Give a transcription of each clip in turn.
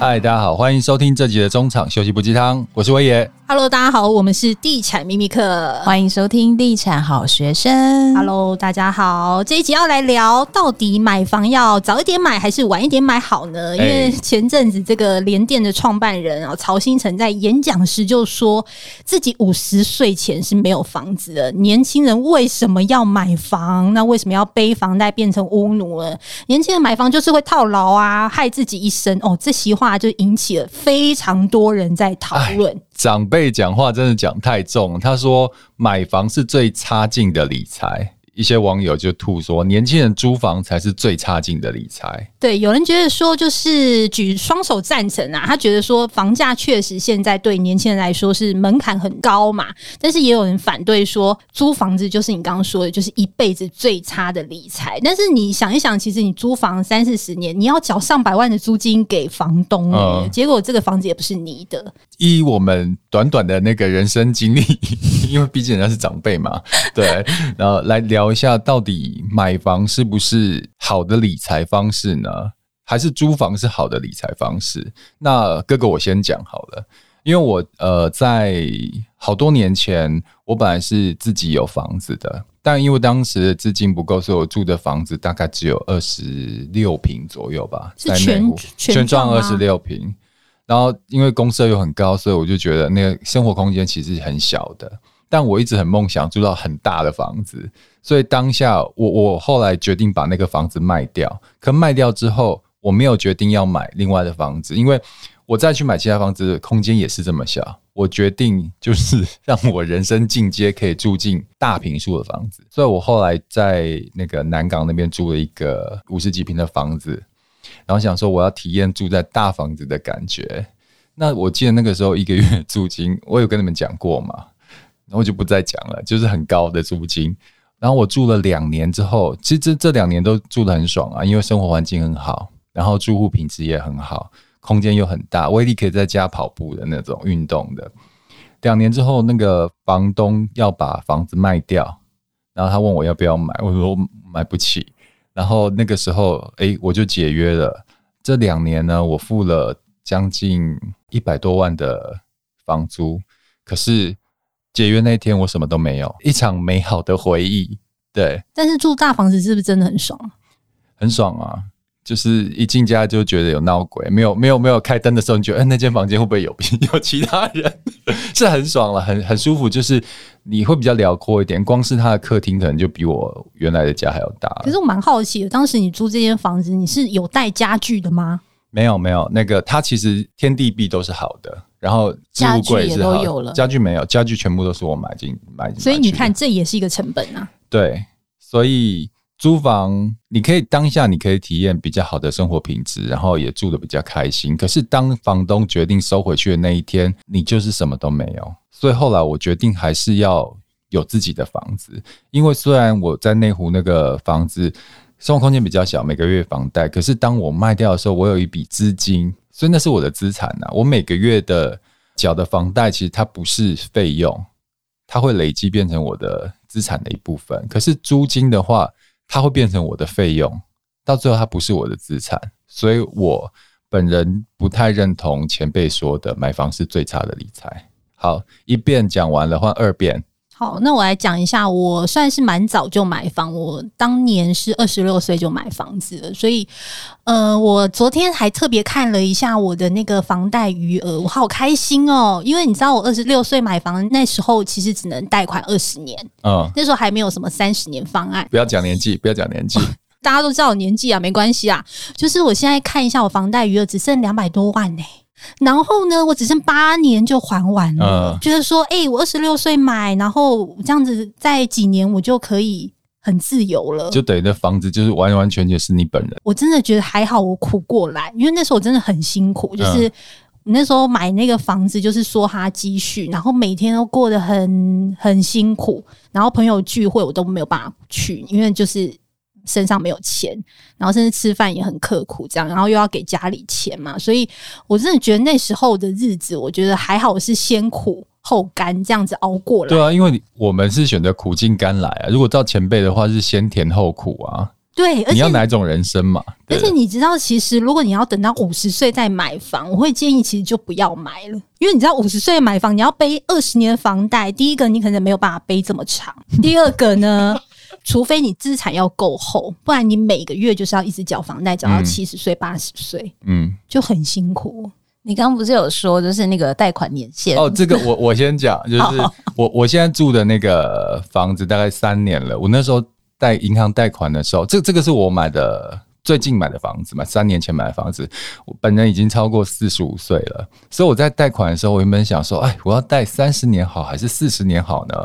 嗨，大家好，欢迎收听这集的中场休息不鸡汤，我是威爷。Hello，大家好，我们是地产秘密课，欢迎收听地产好学生。Hello，大家好，这一集要来聊到底买房要早一点买还是晚一点买好呢？因为前阵子这个联电的创办人啊曹新成在演讲时就说自己五十岁前是没有房子的，年轻人为什么要买房？那为什么要背房贷变成屋奴了？年轻人买房就是会套牢啊，害自己一生哦。这席话就引起了非常多人在讨论。长辈讲话真的讲太重，他说买房是最差劲的理财。一些网友就吐说，年轻人租房才是最差劲的理财。对，有人觉得说，就是举双手赞成啊，他觉得说，房价确实现在对年轻人来说是门槛很高嘛。但是也有人反对说，租房子就是你刚刚说的，就是一辈子最差的理财。但是你想一想，其实你租房三四十年，你要缴上百万的租金给房东，嗯，结果这个房子也不是你的。依我们短短的那个人生经历，因为毕竟人家是长辈嘛，对，然后来聊。一下，到底买房是不是好的理财方式呢？还是租房是好的理财方式？那哥哥，我先讲好了，因为我呃，在好多年前，我本来是自己有房子的，但因为当时的资金不够，所以我住的房子大概只有二十六平左右吧，是全全幢二十六平。然后因为公设又很高，所以我就觉得那个生活空间其实很小的。但我一直很梦想住到很大的房子。所以当下我我后来决定把那个房子卖掉，可卖掉之后我没有决定要买另外的房子，因为我再去买其他房子空间也是这么小。我决定就是让我人生进阶可以住进大平数的房子，所以我后来在那个南港那边租了一个五十几平的房子，然后想说我要体验住在大房子的感觉。那我记得那个时候一个月租金，我有跟你们讲过吗，然后就不再讲了，就是很高的租金。然后我住了两年之后，其实这这两年都住得很爽啊，因为生活环境很好，然后住户品质也很好，空间又很大，威力可以在家跑步的那种运动的。两年之后，那个房东要把房子卖掉，然后他问我要不要买，我说我买不起。然后那个时候，哎，我就解约了。这两年呢，我付了将近一百多万的房租，可是。解约那天，我什么都没有，一场美好的回忆。对，但是住大房子是不是真的很爽？很爽啊！就是一进家就觉得有闹鬼，没有没有没有开灯的时候，你觉得，哎，那间房间会不会有 有其他人？是很爽了，很很舒服，就是你会比较辽阔一点。光是他的客厅可能就比我原来的家还要大。可是我蛮好奇的，当时你租这间房子，你是有带家具的吗？没有没有，那个它其实天地壁都是好的。然后家具也都有了，家具没有，家具全部都是我买进买进。所以你看，这也是一个成本啊。对，所以租房你可以当下你可以体验比较好的生活品质，然后也住的比较开心。可是当房东决定收回去的那一天，你就是什么都没有。所以后来我决定还是要有自己的房子，因为虽然我在内湖那个房子生活空间比较小，每个月房贷，可是当我卖掉的时候，我有一笔资金。所以那是我的资产呐，我每个月的缴的房贷其实它不是费用，它会累积变成我的资产的一部分。可是租金的话，它会变成我的费用，到最后它不是我的资产。所以我本人不太认同前辈说的买房是最差的理财。好，一遍讲完了，换二遍。好，那我来讲一下，我算是蛮早就买房，我当年是二十六岁就买房子了，所以，呃，我昨天还特别看了一下我的那个房贷余额，我好开心哦，因为你知道我二十六岁买房那时候其实只能贷款二十年，嗯，那时候还没有什么三十年方案，不要讲年纪，不要讲年纪，大家都知道我年纪啊，没关系啊，就是我现在看一下我房贷余额只剩两百多万呢、欸。然后呢，我只剩八年就还完了。嗯、就是说，哎、欸，我二十六岁买，然后这样子，在几年我就可以很自由了。就等于那房子就是完完全全是你本人。我真的觉得还好，我苦过来，因为那时候我真的很辛苦。就是那时候买那个房子，就是说他积蓄，然后每天都过得很很辛苦，然后朋友聚会我都没有办法去，因为就是。身上没有钱，然后甚至吃饭也很刻苦，这样，然后又要给家里钱嘛，所以我真的觉得那时候的日子，我觉得还好，是先苦后甘这样子熬过来。对啊，因为我们是选择苦尽甘来啊。如果照前辈的话，是先甜后苦啊。对，而且你要哪种人生嘛？而且你知道，其实如果你要等到五十岁再买房，我会建议其实就不要买了，因为你知道五十岁买房，你要背二十年的房贷，第一个你可能没有办法背这么长，第二个呢，除非你资产要够厚，不然你每个月就是要一直缴房贷，缴到七十岁、八十岁，嗯，就很辛苦。你刚刚不是有说，就是那个贷款年限？哦，这个我我先讲，就是我我现在住的那个房子大概三年了，我那时候。贷银行贷款的时候，这这个是我买的最近买的房子嘛，三年前买的房子，我本人已经超过四十五岁了，所以我在贷款的时候，我原本想说，哎，我要贷三十年好还是四十年好呢？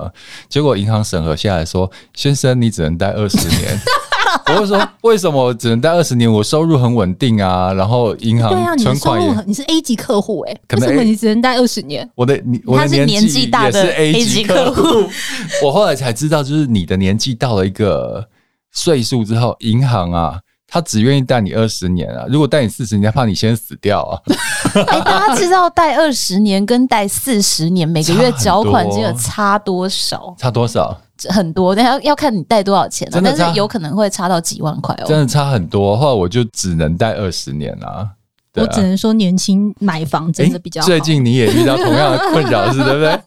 结果银行审核下来说，先生你只能贷二十年。我就说，为什么我只能贷二十年？我收入很稳定啊，然后银行存款也，对啊，你是 A 级客户哎、欸，为什么你只能贷二十年？我的你，我的年纪大的 A 级客户。我后来才知道，就是你的年纪到了一个岁数之后，银行啊，他只愿意贷你二十年啊。如果贷你四十年，怕你先死掉啊。哎、欸，大家知道贷二十年跟贷四十年每个月缴款金额差多少？差多少？很多，但要要看你贷多少钱，但是有可能会差到几万块哦。真的差很多，后来我就只能贷二十年啦、啊啊。我只能说年轻买房真的比较好。最近你也遇到同样的困扰是对不对？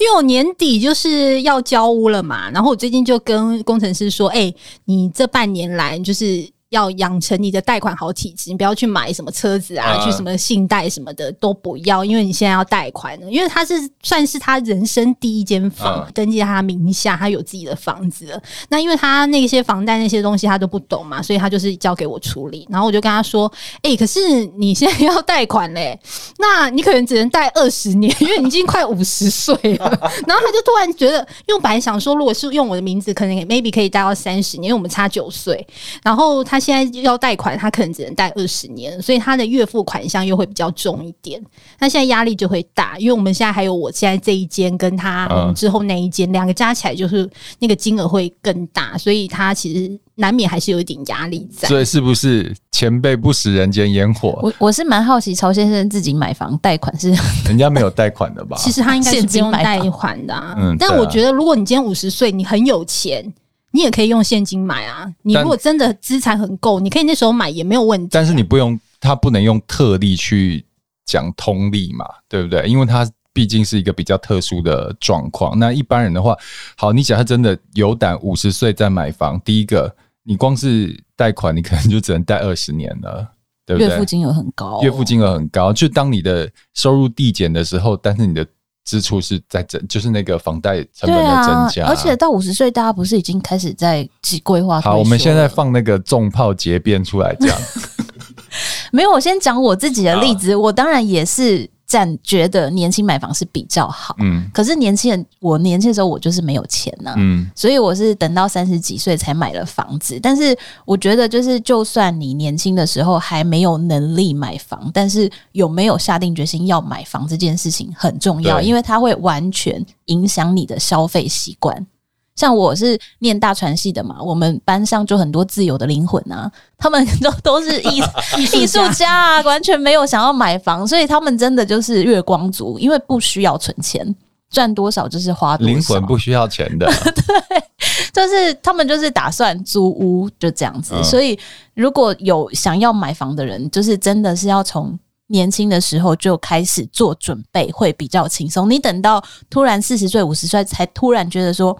因为我年底就是要交屋了嘛，然后我最近就跟工程师说：“哎、欸，你这半年来就是。”要养成你的贷款好体质，你不要去买什么车子啊，啊去什么信贷什么的都不要，因为你现在要贷款了。因为他是算是他人生第一间房，啊、登记在他名下，他有自己的房子了。那因为他那些房贷那些东西他都不懂嘛，所以他就是交给我处理。然后我就跟他说：“哎、欸，可是你现在要贷款嘞，那你可能只能贷二十年，因为你已经快五十岁了。”然后他就突然觉得，因为我本来想说，如果是用我的名字，可能 maybe 可以贷到三十年，因为我们差九岁。然后他。现在要贷款，他可能只能贷二十年，所以他的月付款项又会比较重一点。那现在压力就会大，因为我们现在还有我现在这一间跟他之后那一间两个加起来就是那个金额会更大，所以他其实难免还是有一点压力在。所以是不是前辈不食人间烟火？我我是蛮好奇，曹先生自己买房贷款是 人家没有贷款的吧？其实他应该是不用贷款的啊。嗯，但我觉得如果你今天五十岁，你很有钱。你也可以用现金买啊！你如果真的资产很够，你可以那时候买也没有问题啊。但是你不用，他不能用特例去讲通例嘛，对不对？因为他毕竟是一个比较特殊的状况。那一般人的话，好，你假设真的有胆五十岁再买房，第一个，你光是贷款，你可能就只能贷二十年了，对不对？月付金额很高哦，月付金额很高。就当你的收入递减的时候，但是你的。支出是在增，就是那个房贷成本的增加，啊，而且到五十岁，大家不是已经开始在规划？好，我们现在放那个重炮结辩出来讲。没有，我先讲我自己的例子，我当然也是。但觉得年轻买房是比较好，嗯，可是年轻人，我年轻的时候我就是没有钱呐，嗯，所以我是等到三十几岁才买了房子。但是我觉得，就是就算你年轻的时候还没有能力买房，但是有没有下定决心要买房这件事情很重要，因为它会完全影响你的消费习惯。像我是念大传系的嘛，我们班上就很多自由的灵魂啊，他们都都是艺 艺术家啊，完全没有想要买房，所以他们真的就是月光族，因为不需要存钱，赚多少就是花多少。灵魂不需要钱的，对，就是他们就是打算租屋就这样子。所以如果有想要买房的人，就是真的是要从年轻的时候就开始做准备，会比较轻松。你等到突然四十岁、五十岁才突然觉得说。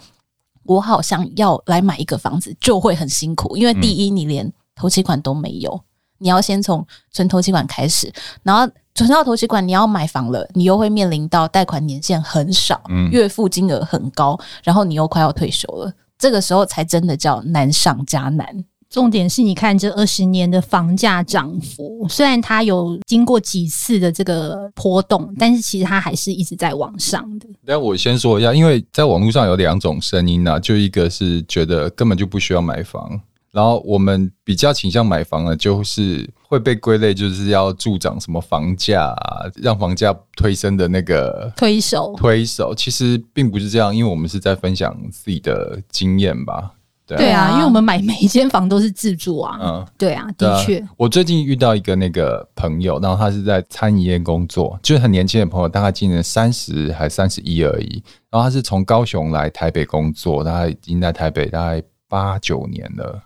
我好像要来买一个房子，就会很辛苦，因为第一，你连头期款都没有，你要先从存头期款开始，然后存到头期款，你要买房了，你又会面临到贷款年限很少，月付金额很高，然后你又快要退休了，这个时候才真的叫难上加难。重点是你看这二十年的房价涨幅，虽然它有经过几次的这个波动，但是其实它还是一直在往上的。但我先说一下，因为在网络上有两种声音啊，就一个是觉得根本就不需要买房，然后我们比较倾向买房呢，就是会被归类就是要助长什么房价啊，让房价推升的那个推手。推手其实并不是这样，因为我们是在分享自己的经验吧。对啊，对啊，因为我们买每一间房都是自住啊。嗯，对啊，的确。我最近遇到一个那个朋友，然后他是在餐饮业工作，就是很年轻的朋友，大概今年三十还三十一而已。然后他是从高雄来台北工作，他已经在台北大概八九年了。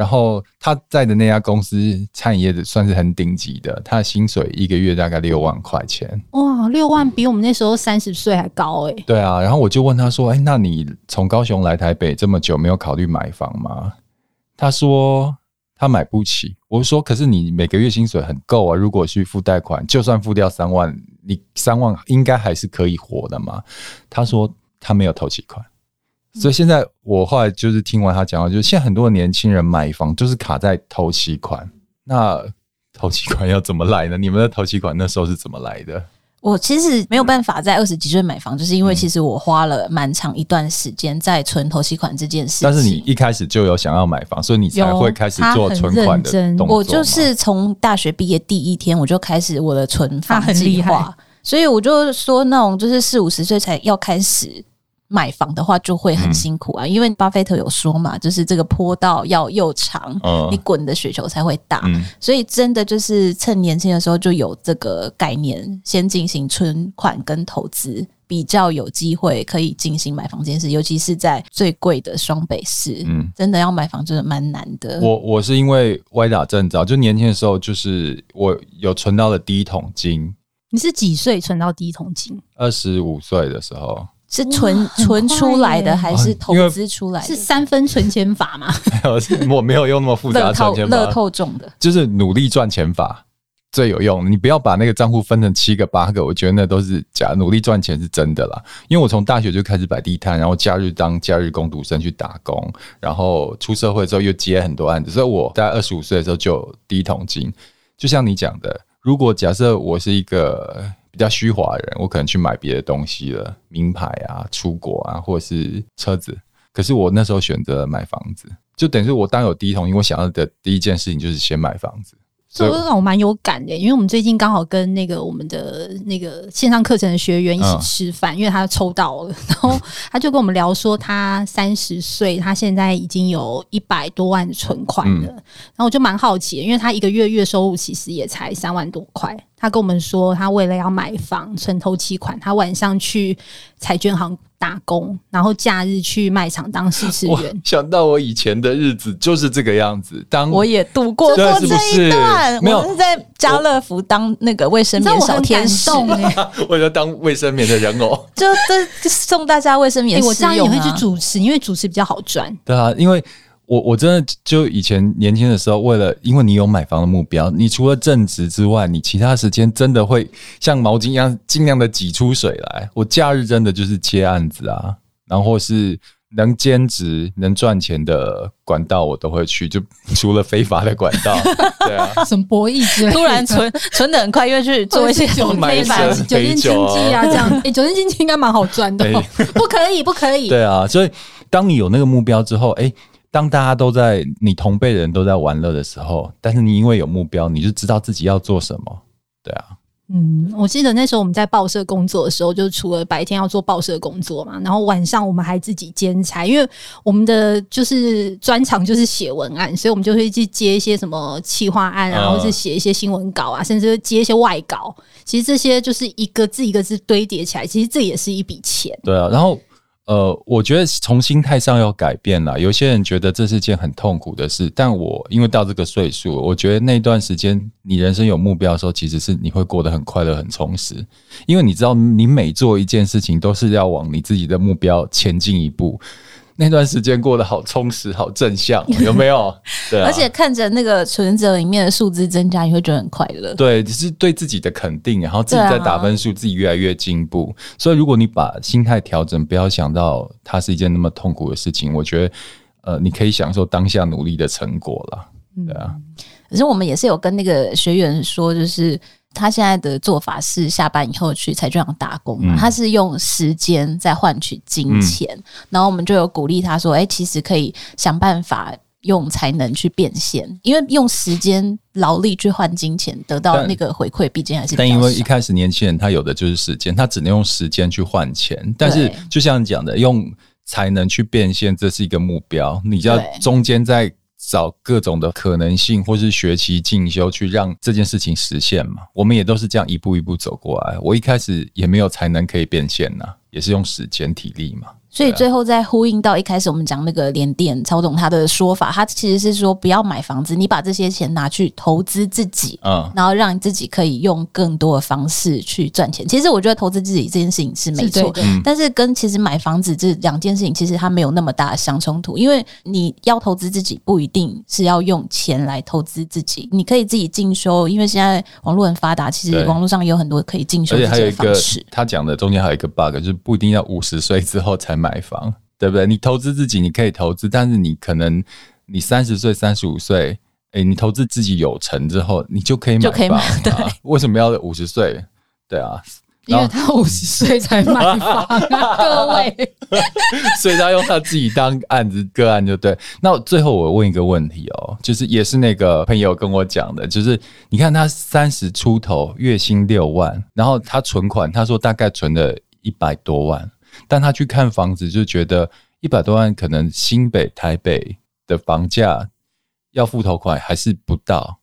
然后他在的那家公司餐饮业的算是很顶级的，他的薪水一个月大概六万块钱。哇，六万比我们那时候三十岁还高哎、欸。对啊，然后我就问他说：“哎，那你从高雄来台北这么久，没有考虑买房吗？”他说他买不起。我说：“可是你每个月薪水很够啊，如果去付贷款，就算付掉三万，你三万应该还是可以活的嘛。”他说他没有投期款。所以现在我后来就是听完他讲话，就是现在很多年轻人买房就是卡在头期款。那头期款要怎么来呢？你们的头期款那时候是怎么来的？我其实没有办法在二十几岁买房，就是因为其实我花了蛮长一段时间在存头期款这件事情。但是你一开始就有想要买房，所以你才会开始做存款的动作。我就是从大学毕业第一天我就开始我的存房计划，所以我就说那种就是四五十岁才要开始。买房的话就会很辛苦啊，嗯、因为巴菲特有说嘛，就是这个坡道要又长，嗯、你滚的雪球才会大，嗯、所以真的就是趁年轻的时候就有这个概念，先进行存款跟投资，比较有机会可以进行买房这件事，尤其是在最贵的双北市，嗯，真的要买房真的蛮难的。我我是因为歪打正着，就年轻的时候就是我有存到了第一桶金。你是几岁存到第一桶金？二十五岁的时候。是存存出来的还是投资出来的？是三分存钱法吗？没有，我没有用那么复杂的存钱法。乐透中的就是努力赚钱法最有用。你不要把那个账户分成七个八个，我觉得那都是假。努力赚钱是真的啦。因为我从大学就开始摆地摊，然后假日当假日工读生去打工，然后出社会之后又接很多案子，所以我在二十五岁的时候就有第一桶金。就像你讲的，如果假设我是一个。比较虚华的人，我可能去买别的东西了，名牌啊、出国啊，或者是车子。可是我那时候选择买房子，就等于是我当有第一桶金，我想要的第一件事情就是先买房子。所以让我蛮有感的，因为我们最近刚好跟那个我们的那个线上课程的学员一起吃饭，嗯、因为他抽到了，然后他就跟我们聊说，他三十岁，他现在已经有一百多万存款了。嗯、然后我就蛮好奇，因为他一个月月收入其实也才三万多块。他跟我们说，他为了要买房存头期款，他晚上去彩券行打工，然后假日去卖场当试吃员。想到我以前的日子就是这个样子，当我也度过过这一段。没有我是在家乐福当那个卫生棉小天使，为了 当卫生棉的人偶，就这送大家卫生棉、啊欸。我这样也会去主持，因为主持比较好赚。对啊，因为。我我真的就以前年轻的时候，为了因为你有买房的目标，你除了正职之外，你其他时间真的会像毛巾一样尽量的挤出水来。我假日真的就是接案子啊，然后是能兼职能赚钱的管道我都会去，就 除了非法的管道，对啊，什么博弈之类，突然存存的很快，因为去做一些酒非法酒店经济啊这样，哎、欸，酒店经济应该蛮好赚的、不可以不可以，对啊，所以当你有那个目标之后，哎、欸。当大家都在你同辈人都在玩乐的时候，但是你因为有目标，你就知道自己要做什么，对啊。嗯，我记得那时候我们在报社工作的时候，就除了白天要做报社工作嘛，然后晚上我们还自己兼差，因为我们的就是专长就是写文案，所以我们就会去接一些什么企划案，啊，或是写一些新闻稿啊，甚至接一些外稿。其实这些就是一个字一个字堆叠起来，其实这也是一笔钱。对啊，然后。呃，我觉得从心态上要改变了。有些人觉得这是件很痛苦的事，但我因为到这个岁数，我觉得那段时间你人生有目标的时候，其实是你会过得很快乐、很充实。因为你知道，你每做一件事情都是要往你自己的目标前进一步。那段时间过得好充实，好正向，有没有？对啊，而且看着那个存折里面的数字增加，你会觉得很快乐。对，只是对自己的肯定，然后自己在打分数，自己越来越进步。所以，如果你把心态调整，不要想到它是一件那么痛苦的事情，我觉得，呃，你可以享受当下努力的成果了。对啊。可是我们也是有跟那个学员说，就是。他现在的做法是下班以后去彩券行打工，嗯、他是用时间在换取金钱，嗯、然后我们就有鼓励他说：“哎、欸，其实可以想办法用才能去变现，因为用时间劳力去换金钱，得到那个回馈，毕竟还是……但因为一开始年轻人他有的就是时间，他只能用时间去换钱，但是就像你讲的，用才能去变现，这是一个目标，你要中间在。”找各种的可能性，或是学习进修，去让这件事情实现嘛。我们也都是这样一步一步走过来。我一开始也没有才能可以变现呐，也是用时间体力嘛。所以最后再呼应到一开始我们讲那个联电曹总他的说法，他其实是说不要买房子，你把这些钱拿去投资自己，嗯，然后让你自己可以用更多的方式去赚钱。其实我觉得投资自己这件事情是没错，但是跟其实买房子这两件事情其实它没有那么大的相冲突，因为你要投资自己不一定是要用钱来投资自己，你可以自己进修，因为现在网络很发达，其实网络上有很多可以进修的方式。而且还有一个，他讲的中间还有一个 bug，就是不一定要五十岁之后才买房，对不对？你投资自己，你可以投资，但是你可能你三十岁、三十五岁，哎，你投资自己有成之后，你就可以买房。对，为什么要五十岁？对啊。因为他五十岁才买房啊，各位，所以他用他自己当案子个案就对。那最后我问一个问题哦，就是也是那个朋友跟我讲的，就是你看他三十出头，月薪六万，然后他存款，他说大概存了一百多万，但他去看房子就觉得一百多万可能新北、台北的房价要付头款还是不到。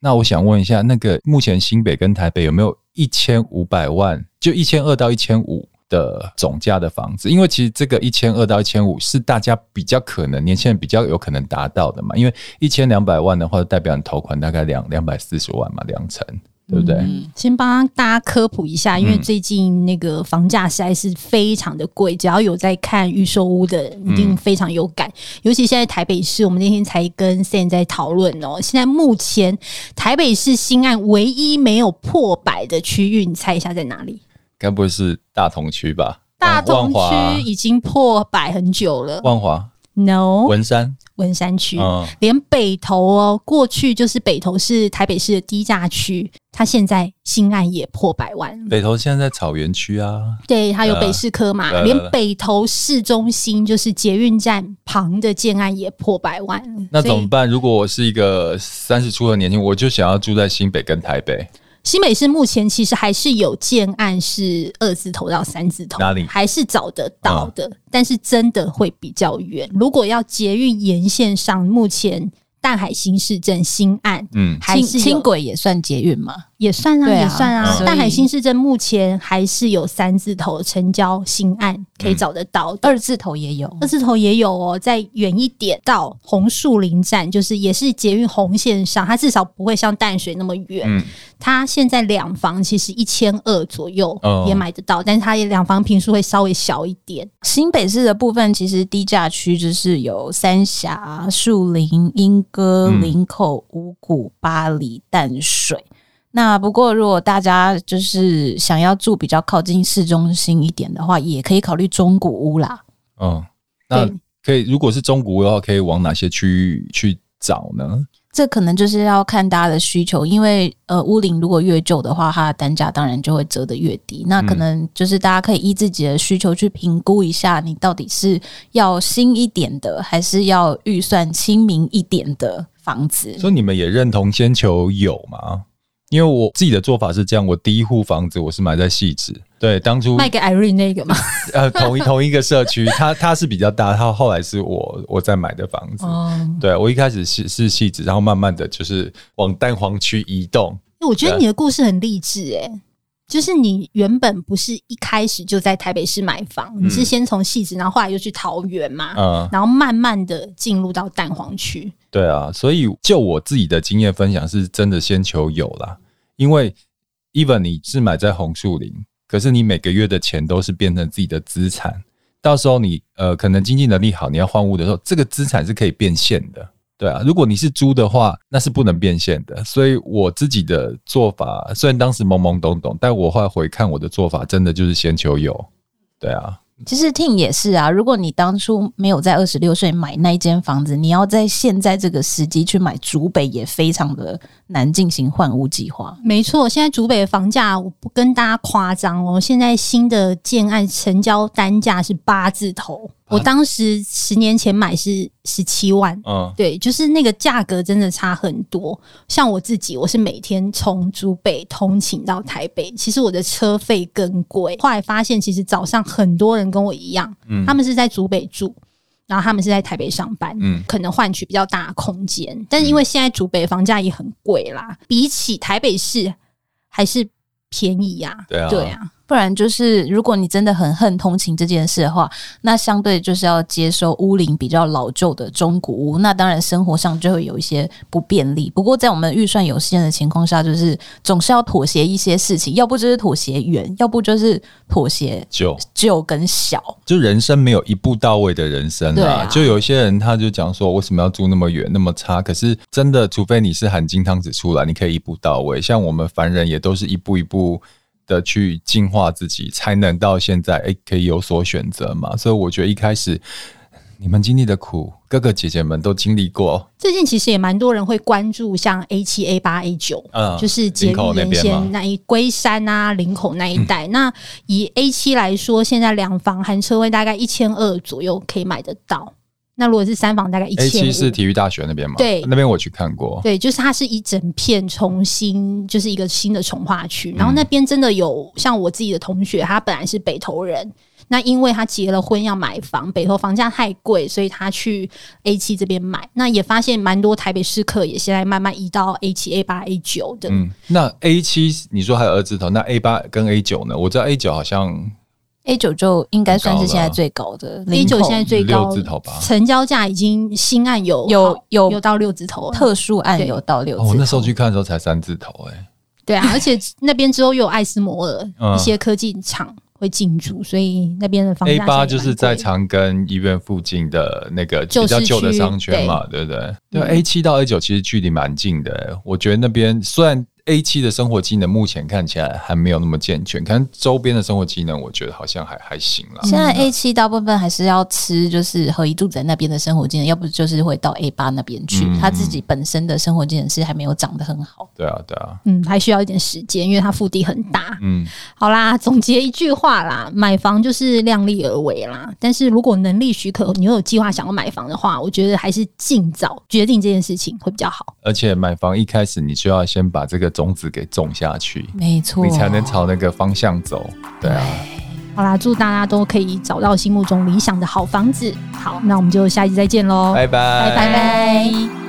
那我想问一下，那个目前新北跟台北有没有？一千五百万，就一千二到一千五的总价的房子，因为其实这个一千二到一千五是大家比较可能年轻人比较有可能达到的嘛，因为一千两百万的话，代表你头款大概两两百四十万嘛，两成。对不对？嗯，先帮大家科普一下，因为最近那个房价实在是非常的贵，只要有在看预售屋的，一定非常有感。尤其现在台北市，我们那天才跟 Sam 在讨论哦。现在目前台北市新案唯一没有破百的区域，你猜一下在哪里？该不会是大同区吧？大同区已经破百很久了。万华？No。文山？文山区，连北投哦，过去就是北投是台北市的低价区，它现在新案也破百万。北投现在在草原区啊，对，它有北市科嘛，呃、连北投市中心就是捷运站旁的建案也破百万。那怎么办？如果我是一个三十出的年轻，我就想要住在新北跟台北。新北市目前其实还是有建案是二字头到三字头，哪里还是找得到的，但是真的会比较远。如果要捷运沿线上，目前。淡海新市镇新案，嗯，还是轻轨也算捷运吗？也算啊，啊也算啊。大海新市镇目前还是有三字头成交新案可以找得到，嗯，二字头也有，二字头也有哦。再远一点到红树林站，就是也是捷运红线上，它至少不会像淡水那么远。嗯，它现在两房其实一千二左右也买得到，哦，但是它也两房平数会稍微小一点。新北市的部分其实低价区就是有三峡、树林、莺歌、林口、五股、八里、淡水。那不过，如果大家就是想要住比较靠近市中心一点的话，也可以考虑中古屋啦。嗯，那可以，如果是中古屋的话，可以往哪些区域去找呢？这可能就是要看大家的需求，因为呃，屋龄如果越旧的话，它的单价当然就会折得越低。那可能就是大家可以依自己的需求去评估一下，你到底是要新一点的，还是要预算亲民一点的房子。所以你们也认同先求有吗？因为我自己的做法是这样，我第一户房子我是买在汐止，对，当初卖给 Irene 那个嘛，呃，同一同一个社区，它它是比较大，它后来是我我在买的房子，哦、对我一开始是是汐止，然后慢慢的就是往蛋黄区移动。我觉得你的故事很励志诶、欸。就是你原本不是一开始就在台北市买房，嗯、你是先从汐止，然后后来又去桃园嘛，嗯，然后慢慢的进入到蛋黄区。对啊，所以就我自己的经验分享，是真的先求有啦。因为 even 你是买在红树林，可是你每个月的钱都是变成自己的资产，到时候你呃可能经济能力好，你要换屋的时候，这个资产是可以变现的。对啊，如果你是租的话，那是不能变现的。所以我自己的做法，虽然当时懵懵懂懂，但我后来回看我的做法，真的就是先求有。对啊。其实 Tim 也是啊，如果你当初没有在二十六岁买那一间房子，你要在现在这个时机去买竹北，也非常的难进行换屋计划。没错，现在竹北的房价，我不跟大家夸张哦，现在新的建案成交单价是八字头。我当时十年前买是十七万，嗯，对，就是那个价格真的差很多。像我自己，我是每天从竹北通勤到台北，其实我的车费更贵。后来发现，其实早上很多人跟我一样，嗯，他们是在竹北住，然后他们是在台北上班，嗯，可能换取比较大的空间。但是因为现在竹北房价也很贵啦，比起台北市还是便宜呀，对啊，对啊。不然就是如果你真的很恨通勤这件事的话，那相对就是要接收屋龄比较老旧的中古屋，那当然生活上就会有一些不便利。不过在我们预算有限的情况下，就是总是要妥协一些事情，要不就是妥协远，要不就是妥协旧旧跟小。就人生没有一步到位的人生啊，啊就有一些人他就讲说，为什么要住那么远那么差？可是真的，除非你是含金汤匙出来，你可以一步到位。像我们凡人也都是一步一步的去进化自己，才能到现在哎，可以有所选择嘛。所以我觉得一开始你们经历的苦，哥哥姐姐们都经历过。最近其实也蛮多人会关注像 A 七、A 八、A 九，嗯，就是捷运沿线那一龟山啊、林口那一带。嗯、那以 A 七来说，现在两房含车位大概一千二左右可以买得到。那如果是三房，大概一千。A 七是体育大学那边吗？对，那边我去看过。对，就是它是一整片重新，就是一个新的重划区。然后那边真的有像我自己的同学，他本来是北投人，那因为他结了婚要买房，北投房价太贵，所以他去 A 七这边买。那也发现蛮多台北市客也现在慢慢移到 A 七、A 八、A 九的。嗯，那 A 七你说还有二字头，那 A 八跟 A 九呢？我知道 A 九好像。A 九就应该算是现在最高的，A 九现在最高六字头吧，成交价已经新案有有有有到六字头，特殊案有到六字头。我那时候去看的时候才三字头，哎，对啊，而且那边之后又有艾斯摩尔一些科技厂会进驻，所以那边的房价 A 八就是在长庚医院附近的那个比较旧的商圈嘛，对不对？对 A 七到 A 九其实距离蛮近的，我觉得那边虽然。A 七的生活机能目前看起来还没有那么健全，可能周边的生活机能我觉得好像还还行啦。现在 A 七大部分还是要吃，就是合一住宅那边的生活机能，要不就是会到 A 八那边去。嗯、他自己本身的生活机能是还没有长得很好。对啊，对啊，嗯，还需要一点时间，因为它腹地很大。嗯，好啦，总结一句话啦，买房就是量力而为啦。但是如果能力许可，你又有计划想要买房的话，我觉得还是尽早决定这件事情会比较好。而且买房一开始你就要先把这个。种子给种下去，没错，你才能朝那个方向走。对啊，好啦，祝大家都可以找到心目中理想的好房子。好，那我们就下期再见喽，拜拜，拜拜。